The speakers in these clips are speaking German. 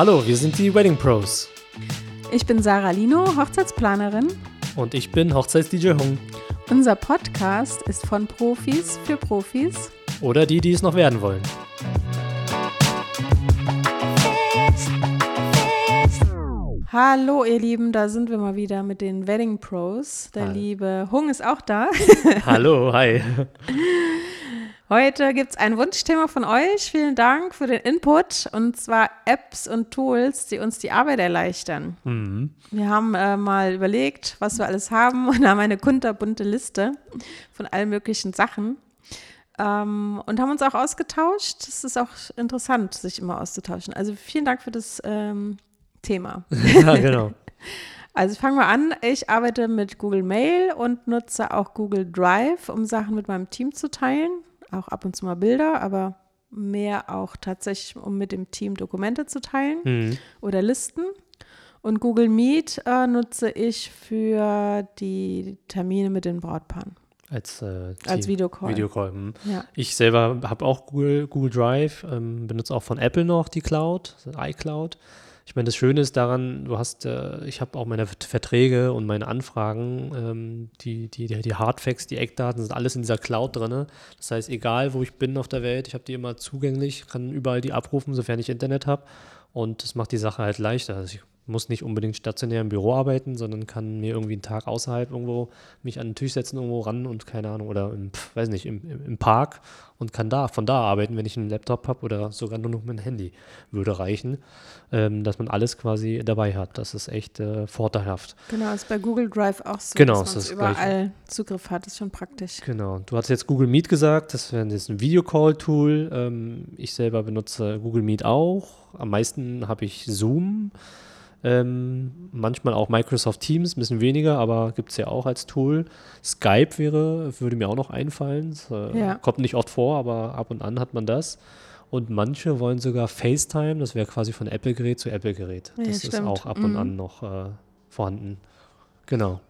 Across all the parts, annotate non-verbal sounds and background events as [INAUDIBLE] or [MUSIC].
Hallo, wir sind die Wedding Pros. Ich bin Sarah Lino, Hochzeitsplanerin. Und ich bin Hochzeits-DJ Hung. Unser Podcast ist von Profis für Profis. Oder die, die es noch werden wollen. Hallo ihr Lieben, da sind wir mal wieder mit den Wedding Pros. Der Hi. liebe Hung ist auch da. [LAUGHS] Hallo, hi. [LAUGHS] Heute gibt es ein Wunschthema von euch. Vielen Dank für den Input und zwar Apps und Tools, die uns die Arbeit erleichtern. Mhm. Wir haben äh, mal überlegt, was wir alles haben und haben eine kunterbunte Liste von allen möglichen Sachen ähm, und haben uns auch ausgetauscht. Es ist auch interessant, sich immer auszutauschen. Also vielen Dank für das ähm, Thema. [LAUGHS] Ja, genau. [LAUGHS] Also fangen wir an. Ich arbeite mit Google Mail und nutze auch Google Drive, um Sachen mit meinem Team zu teilen. Auch ab und zu mal Bilder, aber mehr auch tatsächlich, um mit dem Team Dokumente zu teilen Mhm. oder Listen. Und Google Meet äh, nutze ich für die Termine mit den Brautpaaren. Als, äh, Als Videocall. Videocall. mhm. Ja. Ich selber habe auch Google, Google Drive, ähm, benutze auch von Apple noch die Cloud, iCloud. Ich meine, das Schöne ist daran, du hast, äh, ich habe auch meine Vert- Verträge und meine Anfragen, ähm, die, die, die, die Hardfacts, die Eckdaten sind alles in dieser Cloud drin. Das heißt, egal wo ich bin auf der Welt, ich habe die immer zugänglich, kann überall die abrufen, sofern ich Internet habe. Und das macht die Sache halt leichter. Also ich muss nicht unbedingt stationär im Büro arbeiten, sondern kann mir irgendwie einen Tag außerhalb irgendwo mich an den Tisch setzen, irgendwo ran und keine Ahnung, oder im, weiß nicht, im, im, Park und kann da, von da arbeiten, wenn ich einen Laptop habe oder sogar nur noch mein Handy würde reichen, ähm, dass man alles quasi dabei hat. Das ist echt äh, vorteilhaft. Genau, ist bei Google Drive auch so, Genau, dass man das überall Zugriff hat. Ist schon praktisch. Genau. Du hast jetzt Google Meet gesagt, das wäre jetzt ein Videocall-Tool. Ähm, ich selber benutze Google Meet auch. Am meisten habe ich Zoom. Ähm, manchmal auch Microsoft Teams, ein bisschen weniger, aber gibt es ja auch als Tool. Skype wäre, würde mir auch noch einfallen. Äh, Ja. Kommt nicht oft vor, aber ab und an hat man das. Und manche wollen sogar FaceTime, das wäre quasi von Apple-Gerät zu Apple-Gerät. Ja, Das ist stimmt. auch ab und Mhm. an noch äh, vorhanden. Genau.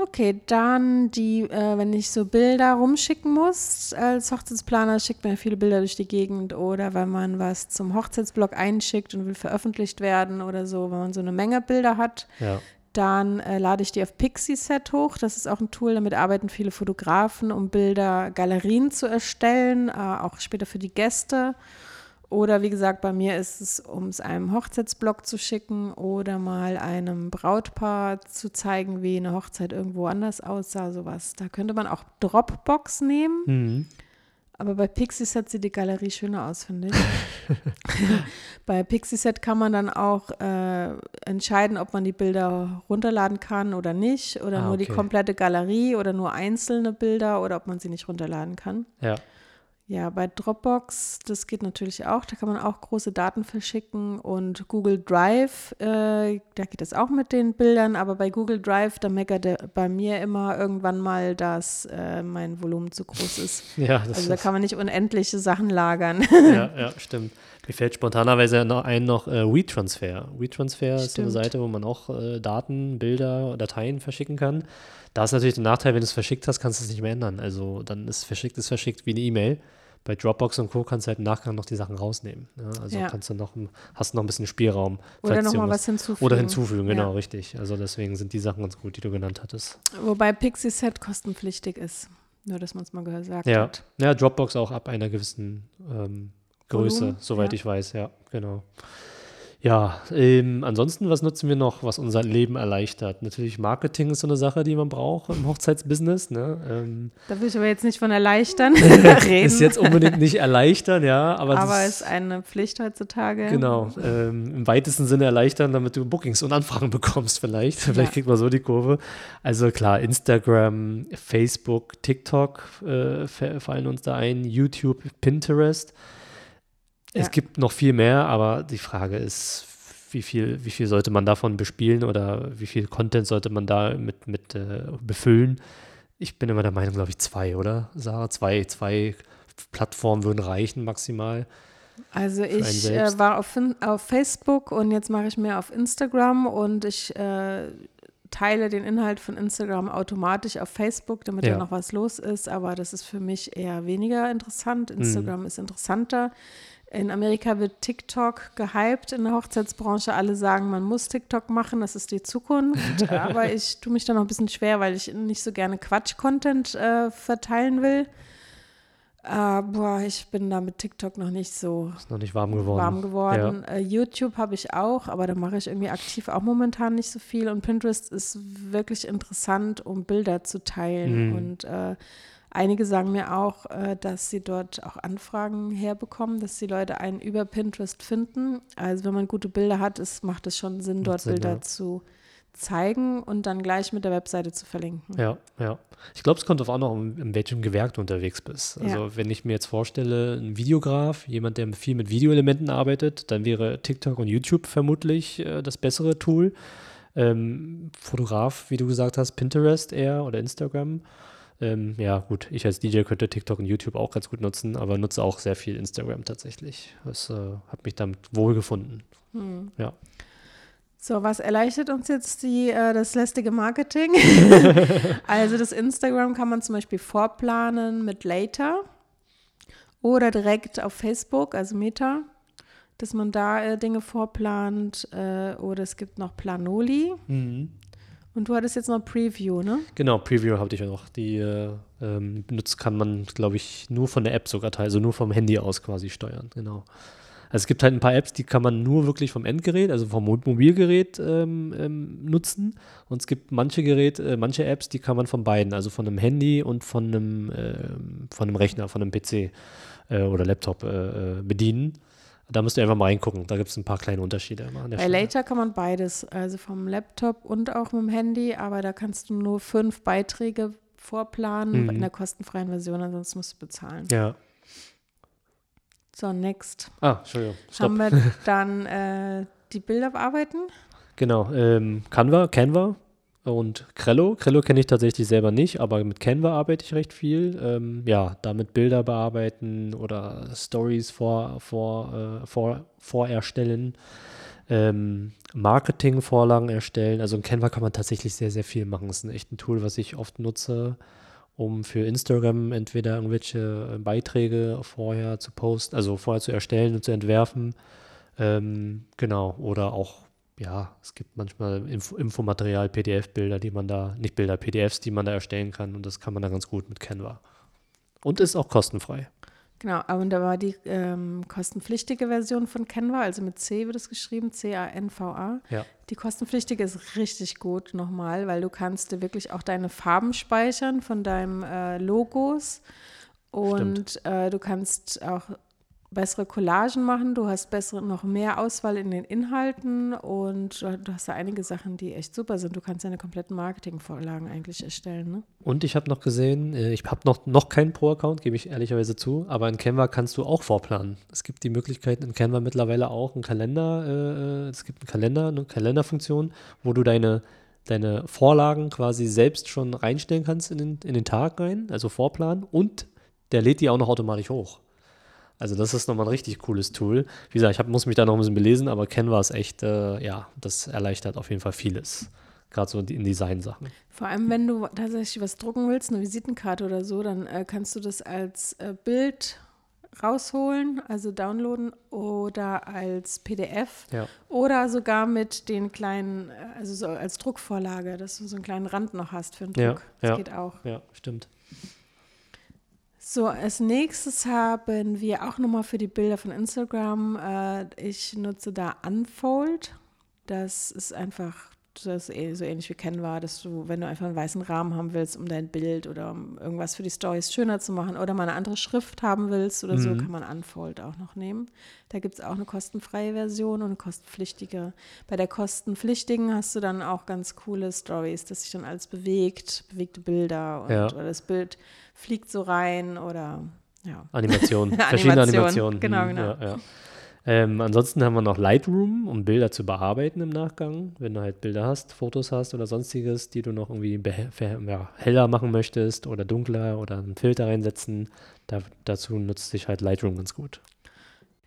Okay, dann die, äh, wenn ich so Bilder rumschicken muss, als Hochzeitsplaner schickt man ja viele Bilder durch die Gegend oder wenn man was zum Hochzeitsblog einschickt und will veröffentlicht werden oder so, wenn man so eine Menge Bilder hat, Ja. dann äh, lade ich die auf Pixieset hoch. Das ist auch ein Tool, damit arbeiten viele Fotografen, um Bilder, Galerien zu erstellen, äh, auch später für die Gäste. Oder wie gesagt, bei mir ist es, um es einem Hochzeitsblog zu schicken oder mal einem Brautpaar zu zeigen, wie eine Hochzeit irgendwo anders aussah, sowas. Da könnte man auch Dropbox nehmen, Mhm. aber bei Pixieset sieht die Galerie schöner aus, finde ich. [LAUGHS] [LAUGHS] bei Pixieset kann man dann auch äh, entscheiden, ob man die Bilder runterladen kann oder nicht oder Ah, nur die okay. komplette Galerie oder nur einzelne Bilder oder ob man sie nicht runterladen kann. Ja. Ja, bei Dropbox, das geht natürlich auch. Da kann man auch große Daten verschicken. Und Google Drive, äh, da geht es auch mit den Bildern. Aber bei Google Drive, da meckert er bei mir immer irgendwann mal, dass äh, mein Volumen zu groß ist. [LAUGHS] Ja, das Also da kann man nicht unendliche Sachen lagern. ja, [LAUGHS] ja, stimmt. Mir fällt spontanerweise noch ein noch äh, WeTransfer. WeTransfer ist so eine Stimmt. Seite, wo man auch äh, Daten, Bilder, Dateien verschicken kann. Da ist natürlich der Nachteil, wenn du es verschickt hast, kannst du es nicht mehr ändern. Also dann ist verschickt, ist verschickt wie eine E-Mail. Bei Dropbox und Co. kannst du halt im Nachgang noch die Sachen rausnehmen. Ja, also Ja. kannst du noch, ein- hast noch ein bisschen Spielraum. Oder nochmal irgendwas- was hinzufügen. Oder hinzufügen, genau, Ja. richtig. Also deswegen sind die Sachen ganz gut, die du genannt hattest. Wobei Pixieset kostenpflichtig ist. Nur, dass man es mal gesagt Ja. hat. ja, Dropbox auch ab einer gewissen ähm, Größe, Volumen, soweit ja. ich weiß, ja, genau. Ja, ähm, ansonsten, was nutzen wir noch, was unser Leben erleichtert? Natürlich Marketing ist so eine Sache, die man braucht im Hochzeitsbusiness. Ne? Ähm, Da will ich aber jetzt nicht von erleichtern [LAUGHS] reden. ist jetzt unbedingt nicht erleichtern, ja, aber, aber das, ist eine Pflicht heutzutage. Genau, ähm, im weitesten Sinne erleichtern, damit du Bookings und Anfragen [LAUGHS] bekommst vielleicht. Vielleicht kriegt man so die Kurve. Also klar, Instagram, Facebook, TikTok äh, fa- fallen uns da ein, YouTube, Pinterest. Es Ja. gibt noch viel mehr, aber die Frage ist, wie viel, wie viel sollte man davon bespielen oder wie viel Content sollte man da mit, mit äh, befüllen? Ich bin immer der Meinung, glaube ich, zwei, oder? Sarah, zwei, zwei Plattformen würden reichen maximal. Also ich äh, war auf, auf Facebook und jetzt mache ich mehr auf Instagram und ich äh, teile den Inhalt von Instagram automatisch auf Facebook, damit Ja. da noch was los ist, aber das ist für mich eher weniger interessant. Instagram ist interessanter. In Amerika wird TikTok gehypt in der Hochzeitsbranche. Alle sagen, man muss TikTok machen, das ist die Zukunft. [LAUGHS] Aber ich tue mich da noch ein bisschen schwer, weil ich nicht so gerne Quatsch-Content äh, verteilen will. Äh, boah, ich bin da mit TikTok noch nicht so Ist noch nicht warm geworden. warm geworden. Äh, YouTube habe ich auch, aber da mache ich irgendwie aktiv auch momentan nicht so viel. Und Pinterest ist wirklich interessant, um Bilder zu teilen. Mhm. Und äh, einige sagen mir auch, äh, dass sie dort auch Anfragen herbekommen, dass die Leute einen über Pinterest finden. Also wenn man gute Bilder hat, ist, macht es schon Sinn, dort Sinn, Bilder ja. zu zeigen und dann gleich mit der Webseite zu verlinken. Ja, ja. Ich glaube, es kommt auf an, auch in welchem Gewerk du unterwegs bist. Also Ja. wenn ich mir jetzt vorstelle, ein Videograf, jemand, der viel mit Videoelementen arbeitet, dann wäre TikTok und YouTube vermutlich äh, das bessere Tool. Ähm, Fotograf, wie du gesagt hast, Pinterest eher oder Instagram. Ähm, ja, gut, ich als DJ könnte TikTok und YouTube auch ganz gut nutzen, aber nutze auch sehr viel Instagram tatsächlich. Das äh, hat mich damit wohlgefunden. Hm. Ja. So, was erleichtert uns jetzt die, äh, das lästige Marketing? [LAUGHS] also das Instagram kann man zum Beispiel vorplanen mit Later oder direkt auf Facebook, also Meta, dass man da äh, Dinge vorplant äh, oder es gibt noch Planoli und du hattest jetzt noch Preview, ne? Genau, Preview hatte ich ja noch. Die äh, ähm, benutzt kann man, glaube ich, nur von der App sogar teilen, also nur vom Handy aus quasi steuern. Genau. Also es gibt halt ein paar Apps, die kann man nur wirklich vom Endgerät, also vom Mo- Mobilgerät ähm, ähm, nutzen. Und es gibt manche Geräte, äh, manche Apps, die kann man von beiden, also von einem Handy und von einem, ähm, von einem Rechner, von einem PC äh, oder Laptop äh, äh, bedienen. Da müsst ihr einfach mal reingucken. Da gibt es ein paar kleine Unterschiede immer an der Bei Stelle. Later kann man beides, also vom Laptop und auch mit dem Handy, aber da kannst du nur fünf Beiträge vorplanen Mhm. in der kostenfreien Version, ansonsten musst du bezahlen. Ja. So, next. Ah, Entschuldigung. Stopp. Haben wir [LAUGHS] dann äh, die Bilder bearbeiten? Genau, ähm, Canva, Canva und Crello. Crello kenne ich tatsächlich selber nicht, aber mit Canva arbeite ich recht viel. Ähm, ja, damit Bilder bearbeiten oder Stories vor, vor, äh, vor, vorerstellen, ähm, Marketingvorlagen erstellen. Also in Canva kann man tatsächlich sehr, sehr viel machen. Das ist ein echt ein Tool, was ich oft nutze, um für Instagram entweder irgendwelche äh, Beiträge vorher zu posten, also vorher zu erstellen und zu entwerfen. Ähm, genau, oder auch, ja, es gibt manchmal Info Infomaterial, PDF-Bilder, die man da, nicht Bilder, PDFs, die man da erstellen kann und das kann man da ganz gut mit Canva. Und ist auch kostenfrei. Genau, aber da war die ähm, kostenpflichtige Version von Canva, also mit C wird es geschrieben, C-A-N-V-A. Ja. Die kostenpflichtige ist richtig gut nochmal, weil du kannst wirklich auch deine Farben speichern von deinem äh, Logos und äh, du kannst auch bessere Collagen machen, du hast bessere, noch mehr Auswahl in den Inhalten und du, hast da einige Sachen, die echt super sind. Du kannst deine kompletten Marketingvorlagen eigentlich erstellen, ne? Und ich habe noch gesehen, äh, ich habe noch, noch keinen Pro-Account, gebe ich ehrlicherweise zu, aber in Canva kannst du auch vorplanen. Es gibt die Möglichkeit in Canva mittlerweile auch einen Kalender, äh, es gibt einen Kalender, eine Kalenderfunktion, wo du deine, deine Vorlagen quasi selbst schon reinstellen kannst in den, in den Tag rein, also vorplanen und der lädt die auch noch automatisch hoch. Also das ist nochmal ein richtig cooles Tool. Wie gesagt, ich hab, muss mich da noch ein bisschen belesen, aber Canva ist echt, äh, ja, das erleichtert auf jeden Fall vieles. Gerade so in Design-Sachen. Vor allem, wenn du tatsächlich was drucken willst, eine Visitenkarte oder so, dann äh, kannst du das als äh, Bild rausholen, also downloaden oder als PDF Ja. oder sogar mit den kleinen, äh, also so als Druckvorlage, dass du so einen kleinen Rand noch hast für den Druck. Ja, das ja. geht auch. Ja, stimmt. So, als nächstes haben wir auch nochmal für die Bilder von Instagram, äh, ich nutze da Unfold. Das ist einfach, das ist eh- so ähnlich wie Canva, dass du, wenn du einfach einen weißen Rahmen haben willst, um dein Bild oder um irgendwas für die Stories schöner zu machen oder mal eine andere Schrift haben willst oder so, Mhm. kann man Unfold auch noch nehmen. Da gibt es auch eine kostenfreie Version und eine kostenpflichtige. Bei der kostenpflichtigen hast du dann auch ganz coole Stories, dass sich dann alles bewegt, bewegte Bilder und Ja. oder das Bild fliegt so rein oder ja. Animationen, [LAUGHS] verschiedene Animation, Animationen. genau, Hm, genau. Ja, ja. Ähm, ansonsten haben wir noch Lightroom, um Bilder zu bearbeiten im Nachgang. Wenn du halt Bilder hast, Fotos hast oder sonstiges, die du noch irgendwie ja, heller machen möchtest oder dunkler oder einen Filter reinsetzen, da, dazu nutzt sich halt Lightroom ganz gut.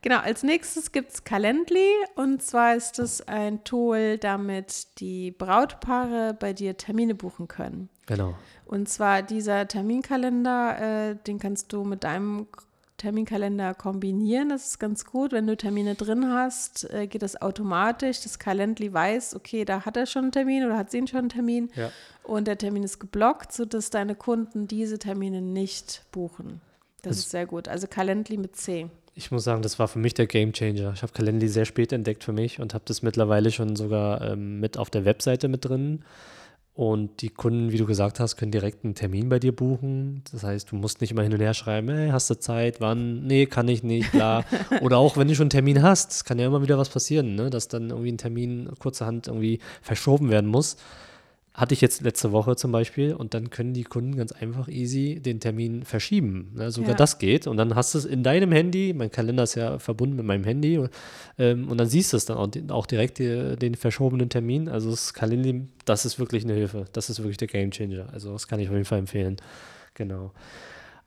Genau, als nächstes gibt es Calendly und zwar ist es ein Tool, damit die Brautpaare bei dir Termine buchen können. Genau. Und zwar dieser Terminkalender, äh, den kannst du mit deinem Terminkalender kombinieren. Das ist ganz gut. Wenn du Termine drin hast, äh, geht das automatisch. Das Calendly weiß, okay, da hat er schon einen Termin oder hat sie schon einen Termin. Ja. Und der Termin ist geblockt, sodass deine Kunden diese Termine nicht buchen. Das, Das- ist sehr gut. Also Calendly mit C. Ich muss sagen, das war für mich der Game Changer. Ich habe Calendly sehr spät entdeckt für mich und habe das mittlerweile schon sogar ähm, mit auf der Webseite mit drin. Und die Kunden, wie du gesagt hast, können direkt einen Termin bei dir buchen. Das heißt, du musst nicht immer hin und her schreiben, hey, hast du Zeit, wann? Nee, kann ich nicht, bla. [LAUGHS] Oder auch, wenn du schon einen Termin hast, es kann ja immer wieder was passieren, ne? dass dann irgendwie ein Termin kurzerhand irgendwie verschoben werden muss. Hatte ich jetzt letzte Woche zum Beispiel und dann können die Kunden ganz einfach easy den Termin verschieben. Ne? Sogar Ja. das geht und dann hast du es in deinem Handy, mein Kalender ist ja verbunden mit meinem Handy ähm, und dann siehst du es dann auch, auch direkt die, den verschobenen Termin. Also das Calendly, das ist wirklich eine Hilfe. Das ist wirklich der Game Changer. Also das kann ich auf jeden Fall empfehlen. Genau.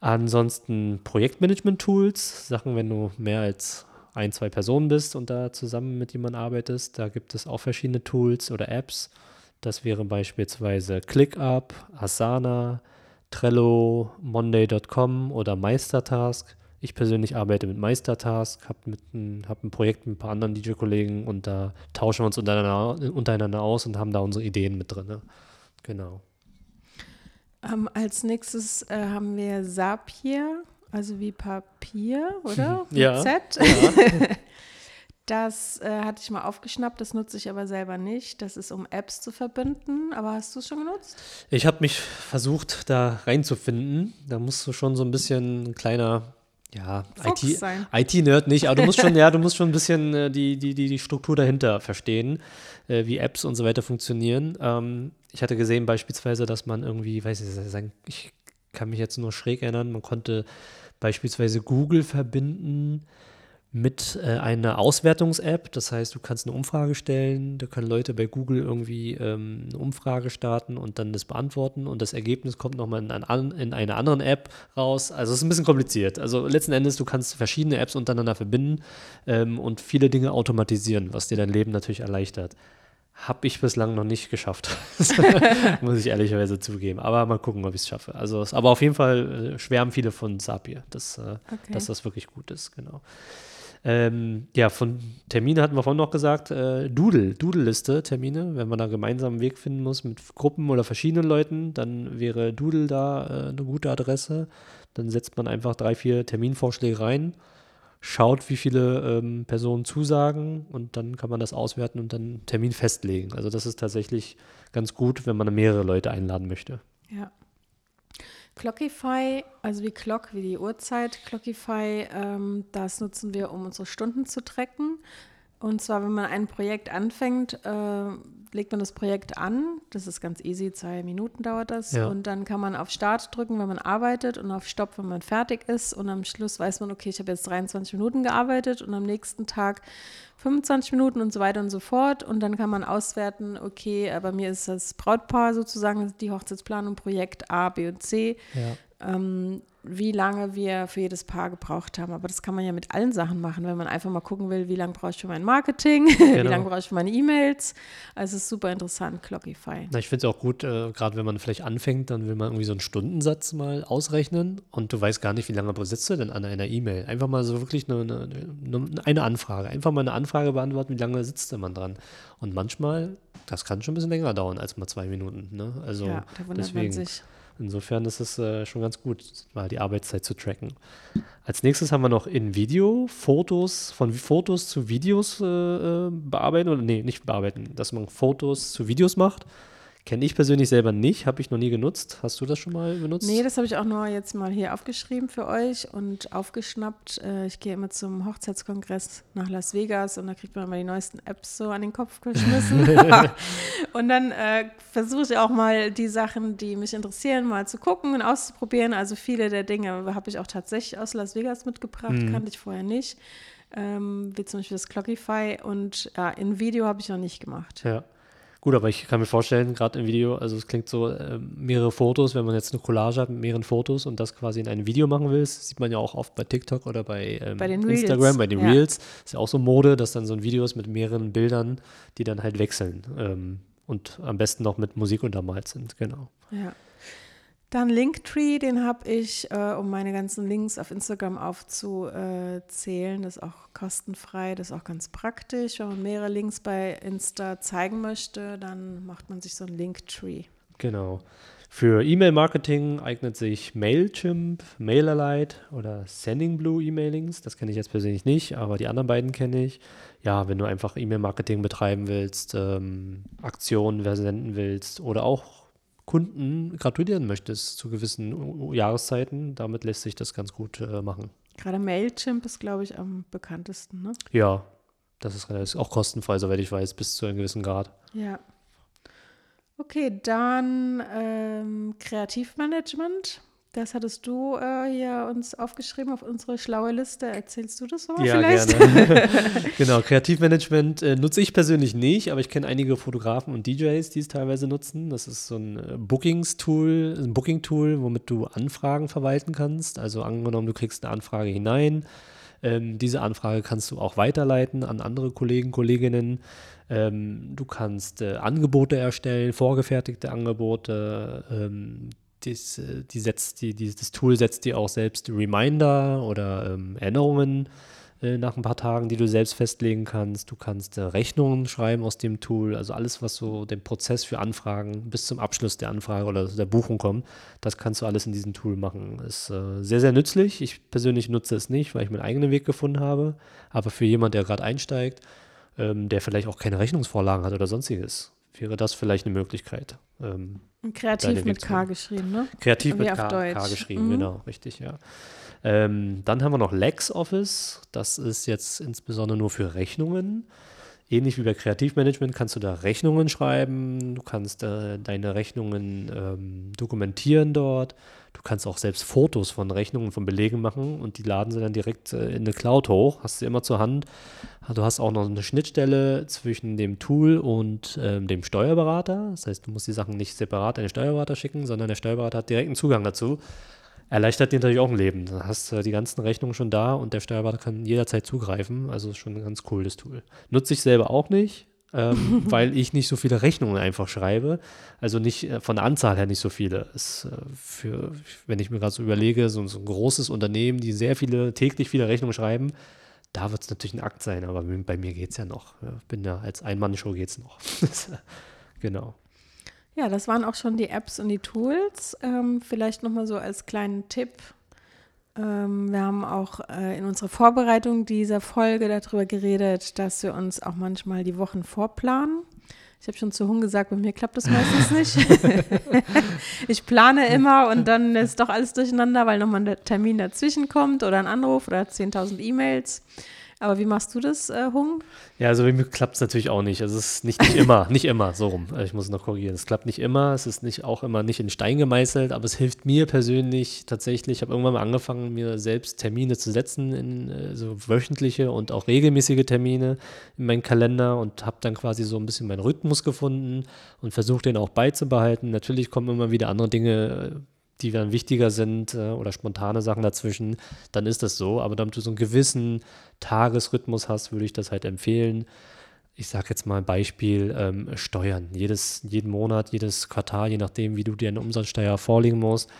Ansonsten Projektmanagement-Tools, Sachen, wenn du mehr als ein, zwei Personen bist und da zusammen mit jemandem arbeitest, da gibt es auch verschiedene Tools oder Apps. Das wäre beispielsweise ClickUp, Asana, Trello, Monday.com oder Meistertask. Ich persönlich arbeite mit Meistertask, habe ein, hab ein Projekt mit ein paar anderen DJ-Kollegen und da tauschen wir uns untereinander, untereinander aus und haben da unsere Ideen mit drin. Genau. Ähm, als nächstes äh, haben wir Zapier, also wie Papier, oder? [LAUGHS] Mit Ja. Z. [LAUGHS] Das äh, hatte ich mal aufgeschnappt, das nutze ich aber selber nicht. Das ist, um Apps zu verbinden. Aber hast du es schon genutzt? Ich habe mich versucht, da reinzufinden. Da musst du schon so ein bisschen ein kleiner, ja, Fuchs IT. IT-Nerd nicht, aber du musst schon, [LAUGHS] ja, du musst schon ein bisschen äh, die, die, die, die Struktur dahinter verstehen, äh, wie Apps und so weiter funktionieren. Ähm, ich hatte gesehen beispielsweise, dass man irgendwie, weiß ich, sagen, ich kann mich jetzt nur schräg erinnern, man konnte beispielsweise Google verbinden mit äh, einer Auswertungs-App. Das heißt, du kannst eine Umfrage stellen, da können Leute bei Google irgendwie ähm, eine Umfrage starten und dann das beantworten und das Ergebnis kommt nochmal in, ein, in einer anderen App raus. Also es ist ein bisschen kompliziert. Also letzten Endes, du kannst verschiedene Apps untereinander verbinden ähm, und viele Dinge automatisieren, was dir dein Leben natürlich erleichtert. Habe ich bislang noch nicht geschafft. [LAUGHS] Muss ich ehrlicherweise zugeben. Aber mal gucken, ob ich es schaffe. Also, es- aber auf jeden Fall äh, schwärmen viele von Zapier, dass, äh, Okay. dass das wirklich gut ist, genau. Ähm, ja, von Termine hatten wir vorhin noch gesagt, äh, Doodle, Doodle-Liste, Termine, wenn man da gemeinsam einen Weg finden muss mit Gruppen oder verschiedenen Leuten, dann wäre Doodle da äh, eine gute Adresse. Dann setzt man einfach drei, vier Terminvorschläge rein, schaut, wie viele ähm, Personen zusagen und dann kann man das auswerten und dann Termin festlegen. Also das ist tatsächlich ganz gut, wenn man mehrere Leute einladen möchte. Ja. Clockify, also wie Clock, wie die Uhrzeit, Clockify, ähm, das nutzen wir, um unsere Stunden zu tracken. Und zwar, wenn man ein Projekt anfängt, äh, legt man das Projekt an. Das ist ganz easy, zwei Minuten dauert das. Ja. Und dann kann man auf Start drücken, wenn man arbeitet und auf Stopp, wenn man fertig ist. Und am Schluss weiß man, okay, ich habe jetzt 23 Minuten gearbeitet und am nächsten Tag 25 Minuten und so weiter und so fort. Und dann kann man auswerten, okay, äh, bei mir ist das Brautpaar sozusagen die Hochzeitsplanung Projekt A, B und C, Ja. Ähm, wie lange wir für jedes Paar gebraucht haben. Aber das kann man ja mit allen Sachen machen, wenn man einfach mal gucken will, wie lange brauche ich für mein Marketing, [LAUGHS] wie Genau. lange brauche ich für meine E-Mails. Also es ist super interessant, Clockify. Na, ich finde es auch gut, äh, gerade wenn man vielleicht anfängt, dann will man irgendwie so einen Stundensatz mal ausrechnen und du weißt gar nicht, wie lange sitzt du denn an einer E-Mail. Einfach mal so wirklich eine, eine, eine- eine Anfrage. Einfach mal eine Anfrage beantworten, wie lange sitzt denn man dran. Und manchmal, das kann schon ein bisschen länger dauern als mal zwei Minuten. Ne? Also ja, da wundert deswegen. man sich. Insofern ist es äh, schon ganz gut, mal die Arbeitszeit zu tracken. Als nächstes haben wir noch in Video Fotos, von Fotos zu Videos äh, äh, bearbeiten oder nee, nicht bearbeiten, dass man Fotos zu Videos macht. Kenne ich persönlich selber nicht, habe ich noch nie genutzt. Hast du das schon mal benutzt? Nee, das habe ich auch nur jetzt mal hier aufgeschrieben für euch und aufgeschnappt. Äh, ich gehe immer zum Hochzeitskongress nach Las Vegas und da kriegt man immer die neuesten Apps so an den Kopf geschmissen. [LAUGHS] und dann äh, versuche ich auch mal die Sachen, die mich interessieren, mal zu gucken und auszuprobieren. Also viele der Dinge habe ich auch tatsächlich aus Las Vegas mitgebracht, Mhm. kannte ich vorher nicht. Ähm, wie zum Beispiel das Clockify und ja, in Video habe ich noch nicht gemacht. Ja. Gut, aber ich kann mir vorstellen, gerade im Video, also es klingt so, äh, mehrere Fotos, wenn man jetzt eine Collage hat mit mehreren Fotos und das quasi in einem Video machen will, das sieht man ja auch oft bei TikTok oder bei, ähm, Bei den Reels, Instagram, bei den ja. Reels. Ist ja auch so Mode, dass dann so ein Video ist mit mehreren Bildern, die dann halt wechseln ähm, und am besten noch mit Musik untermalt sind, genau. Ja. Dann Linktree, den habe ich, äh, um meine ganzen Links auf Instagram aufzuzählen. Das ist auch kostenfrei, das ist auch ganz praktisch. Wenn man mehrere Links bei Insta zeigen möchte, dann macht man sich so ein Linktree. Genau. Für E-Mail-Marketing eignet sich Mailchimp, MailerLite oder Sending Blue E-Mailings. Das kenne ich jetzt persönlich nicht, aber die anderen beiden kenne ich. Ja, wenn du einfach E-Mail-Marketing betreiben willst, ähm, Aktionen versenden willst oder auch Kunden gratulieren möchtest zu gewissen Jahreszeiten, damit lässt sich das ganz gut äh, machen. Gerade Mailchimp ist, glaube ich, am bekanntesten, ne? Ja, das ist, ist auch kostenfrei, soweit ich weiß, bis zu einem gewissen Grad. Ja. Okay, dann ähm, Kreativmanagement. Das hattest du äh, hier uns aufgeschrieben auf unsere schlaue Liste. Erzählst du das mal ja, vielleicht? Gerne. [LAUGHS] [LAUGHS] genau, Kreativmanagement äh, nutze ich persönlich nicht, aber ich kenne einige Fotografen und DJs, die es teilweise nutzen. Das ist so ein äh, Bookings-Tool, ein Booking-Tool, womit du Anfragen verwalten kannst. Also angenommen, du kriegst eine Anfrage hinein. Ähm, diese Anfrage kannst du auch weiterleiten an andere Kollegen, Kolleginnen. Ähm, du kannst äh, Angebote erstellen, vorgefertigte Angebote. Ähm, dies, äh, die setzt die, die, das Tool setzt dir auch selbst Reminder oder ähm, Erinnerungen äh, nach ein paar Tagen, die du selbst festlegen kannst. Du kannst äh, Rechnungen schreiben aus dem Tool. Also alles, was so den Prozess für Anfragen bis zum Abschluss der Anfrage oder der Buchung kommt, das kannst du alles in diesem Tool machen. Ist äh, sehr, sehr nützlich. Ich persönlich nutze es nicht, weil ich meinen eigenen Weg gefunden habe. Aber für jemanden, der gerade einsteigt, ähm, der vielleicht auch keine Rechnungsvorlagen hat oder sonstiges, wäre das vielleicht eine Möglichkeit. Ähm, Kreativ mit K geschrieben, ne? Kreativ mit K, K, geschrieben, mhm. genau, richtig, ja. Ähm, dann haben wir noch LexOffice. Das ist jetzt insbesondere nur für Rechnungen. Ähnlich wie bei Kreativmanagement kannst du da Rechnungen schreiben. Du kannst äh, deine Rechnungen ähm, dokumentieren dort. Du kannst auch selbst Fotos von Rechnungen, von Belegen machen und die laden sie dann direkt äh, in eine Cloud hoch. Hast du immer zur Hand. Du hast auch noch eine Schnittstelle zwischen dem Tool und ähm, dem Steuerberater. Das heißt, du musst die Sachen nicht separat an den Steuerberater schicken, sondern der Steuerberater hat direkten Zugang dazu. Erleichtert dir natürlich auch ein Leben. Du hast äh, die ganzen Rechnungen schon da und der Steuerberater kann jederzeit zugreifen. Also ist schon ein ganz cooles Tool. Nutze ich selber auch nicht, ähm, [LAUGHS] weil ich nicht so viele Rechnungen einfach schreibe. Also nicht äh, von der Anzahl her nicht so viele. Ist, äh, für, wenn ich mir gerade so überlege, so, so, ein großes Unternehmen, die sehr viele, täglich viele Rechnungen schreiben, da wird es natürlich ein Akt sein, aber bei mir geht es ja noch. Ich bin ja als Ein-Mann-Show geht es noch. [LAUGHS] genau. Ja, das waren auch schon die Apps und die Tools. Ähm, vielleicht nochmal so als kleinen Tipp. Ähm, wir haben auch äh, in unserer Vorbereitung dieser Folge darüber geredet, dass wir uns auch manchmal die Wochen vorplanen. Ich habe schon zu Hung gesagt, bei mir klappt das meistens nicht. [LAUGHS] ich plane immer und dann ist doch alles durcheinander, weil nochmal ein Termin dazwischen kommt oder ein Anruf oder 10.000 E-Mails. Aber wie machst du das, äh, Hung? Ja, also bei mir klappt es natürlich auch nicht. Also es ist nicht, nicht immer, [LAUGHS] nicht immer, so rum. Ich muss es noch korrigieren. Es klappt nicht immer, es ist nicht auch immer nicht in Stein gemeißelt, aber es hilft mir persönlich tatsächlich. Ich habe irgendwann mal angefangen, mir selbst Termine zu setzen, in äh, so wöchentliche und auch regelmäßige Termine in meinen Kalender und habe dann quasi so ein bisschen meinen Rhythmus gefunden und versucht, den auch beizubehalten. Natürlich kommen immer wieder andere Dinge äh, die dann wichtiger sind äh, oder spontane Sachen dazwischen, dann ist das so. Aber damit du so einen gewissen Tagesrhythmus hast, würde ich das halt empfehlen. Ich sage jetzt mal ein Beispiel, ähm, Steuern. Jedes, jeden Monat, jedes Quartal, je nachdem, wie du dir eine Umsatzsteuer vorlegen musst,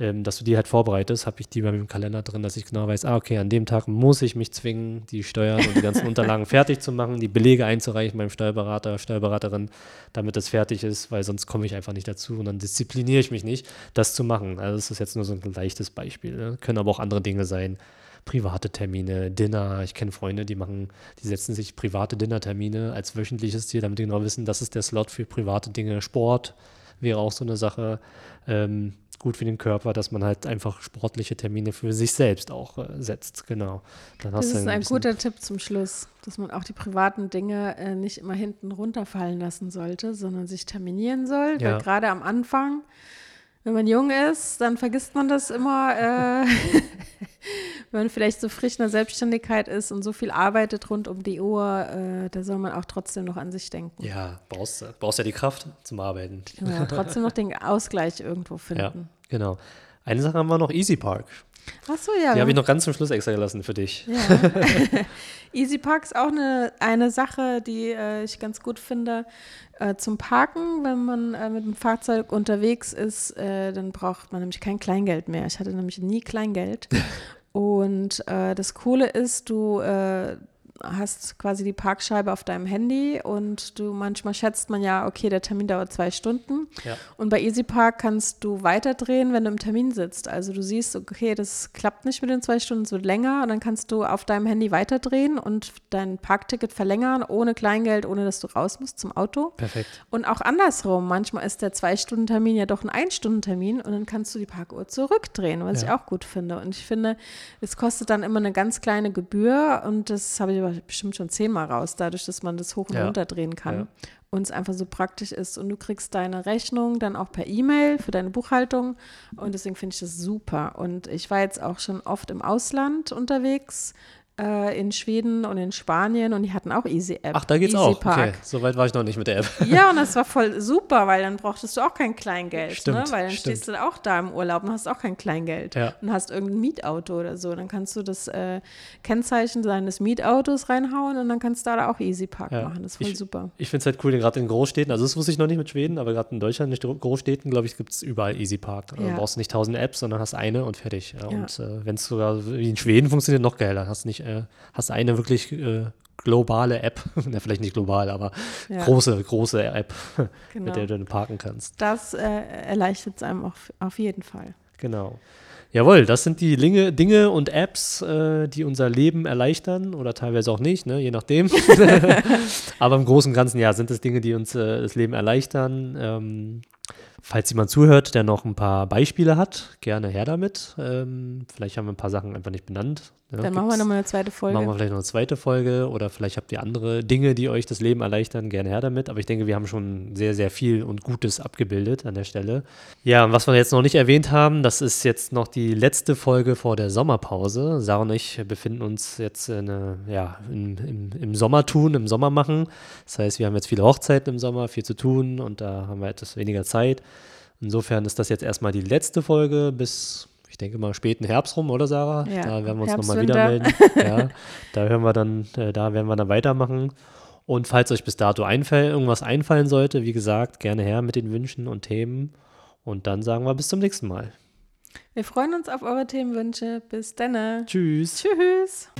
ähm, dass du die halt vorbereitest, habe ich die bei mir im Kalender drin, dass ich genau weiß, ah, okay, an dem Tag muss ich mich zwingen, die Steuern und die ganzen [LAUGHS] Unterlagen fertig zu machen, die Belege einzureichen beim Steuerberater, Steuerberaterin, damit das fertig ist, weil sonst komme ich einfach nicht dazu und dann diszipliniere ich mich nicht, das zu machen. Also das ist jetzt nur so ein leichtes Beispiel. Ne? Können aber auch andere Dinge sein private Termine, Dinner. Ich kenne Freunde, die machen, die setzen sich private Dinnertermine als wöchentliches Ziel, damit die genau wissen, das ist der Slot für private Dinge. Sport wäre auch so eine Sache. Ähm, gut für den Körper, dass man halt einfach sportliche Termine für sich selbst auch äh, setzt. Genau. Dann das ist ein, guter Tipp zum Schluss, dass man auch die privaten Dinge äh, nicht immer hinten runterfallen lassen sollte, sondern sich terminieren soll. Ja. Weil gerade am Anfang, wenn man jung ist, dann vergisst man das immer. Äh, [LAUGHS] wenn man vielleicht so frisch in der Selbstständigkeit ist und so viel arbeitet rund um die Uhr, äh, da soll man auch trotzdem noch an sich denken. Ja, brauchst du brauchst ja die Kraft zum Arbeiten. Ja, trotzdem noch den Ausgleich irgendwo finden. Ja, genau. Eine Sache haben wir noch, Easy Park. Ach so, ja. Die habe ich noch ganz zum Schluss extra gelassen für dich. Ja. [LAUGHS] Easy Park ist auch eine, eine Sache, die äh, ich ganz gut finde äh, zum Parken. Wenn man äh, mit dem Fahrzeug unterwegs ist, äh, dann braucht man nämlich kein Kleingeld mehr. Ich hatte nämlich nie Kleingeld. [LAUGHS] Und äh, das Coole ist, du äh, hast quasi die Parkscheibe auf deinem Handy und du manchmal schätzt man ja, okay, der Termin dauert zwei Stunden. Ja. Und bei EasyPark kannst du weiterdrehen, wenn du im Termin sitzt. Also du siehst, okay, das klappt nicht mit den zwei Stunden, es wird länger und dann kannst du auf deinem Handy weiterdrehen und dein Parkticket verlängern, ohne Kleingeld, ohne dass du raus musst zum Auto. Perfekt. Und auch andersrum, manchmal ist der Zwei-Stunden-Termin ja doch ein Ein-Stunden-Termin und dann kannst du die Parkuhr zurückdrehen, was Ja. ich auch gut finde. Und ich finde, es kostet dann immer eine ganz kleine Gebühr und das habe ich aber bestimmt schon zehnmal raus, dadurch, dass man das hoch und Ja. runter drehen kann. Ja. Und es einfach so praktisch ist. Und du kriegst deine Rechnung dann auch per E-Mail für deine Buchhaltung. Und deswegen finde ich das super. Und ich war jetzt auch schon oft im Ausland unterwegs, äh, in Schweden und in Spanien. Und die hatten auch Easy App. Ach, da geht's Easy auch. Park. Okay, so weit war ich noch nicht mit der App. [LAUGHS] Ja, und das war voll super, weil dann brauchtest du auch kein Kleingeld, ne? Stimmt, Weil dann stimmt. stehst du auch da im Urlaub und hast auch kein Kleingeld Ja. und hast irgendein Mietauto oder so. Dann kannst du das äh, Kennzeichen deines Mietautos reinhauen und dann kannst du da auch Easy Park Ja. machen. Das ist voll Ich- super. Ich finde es halt cool, gerade in Großstädten, also das wusste ich noch nicht mit Schweden, aber gerade in Deutschland, nicht Großstädten, glaube ich, gibt es überall Easy Park. Ja. Du brauchst nicht tausend Apps, sondern hast eine und fertig. Und äh, wenn es sogar wie in Schweden funktioniert, noch geiler. Hast nicht, äh, hast eine wirklich äh, globale App, [LAUGHS] ja, vielleicht nicht global, aber Ja. große, große App, Genau. [LAUGHS] mit der du dann parken kannst. Das äh, erleichtert es einem auf, auf jeden Fall. Genau. Jawohl, das sind die Dinge, Dinge und Apps, äh, die unser Leben erleichtern oder teilweise auch nicht, ne, je nachdem. [LAUGHS] Aber im Großen und Ganzen, ja, sind es Dinge, die uns äh, das Leben erleichtern. Ähm, falls jemand zuhört, der noch ein paar Beispiele hat, gerne her damit. Ähm, vielleicht haben wir ein paar Sachen einfach nicht benannt. Ne, Dann machen wir nochmal eine zweite Folge. Machen wir vielleicht noch eine zweite Folge oder vielleicht habt ihr andere Dinge, die euch das Leben erleichtern, gerne her damit. Aber ich denke, wir haben schon sehr, sehr viel und Gutes abgebildet an der Stelle. Ja, und was wir jetzt noch nicht erwähnt haben, das ist jetzt noch die letzte Folge vor der Sommerpause. Sarah und ich befinden uns jetzt in, äh, ja, im, im, im Sommertun, im Sommermachen. Das heißt, wir haben jetzt viele Hochzeiten im Sommer, viel zu tun und da haben wir etwas weniger Zeit. Insofern ist das jetzt erstmal die letzte Folge bis, ich denke mal, späten Herbst rum, oder Sarah? Ja, da werden wir uns nochmal wieder melden. Ja, da hören wir dann, äh, da werden wir dann weitermachen. Und falls euch bis dato einfällt, irgendwas einfallen sollte, wie gesagt, gerne her mit den Wünschen und Themen. Und dann sagen wir bis zum nächsten Mal. Wir freuen uns auf eure Themenwünsche. Bis dann. Tschüss. Tschüss.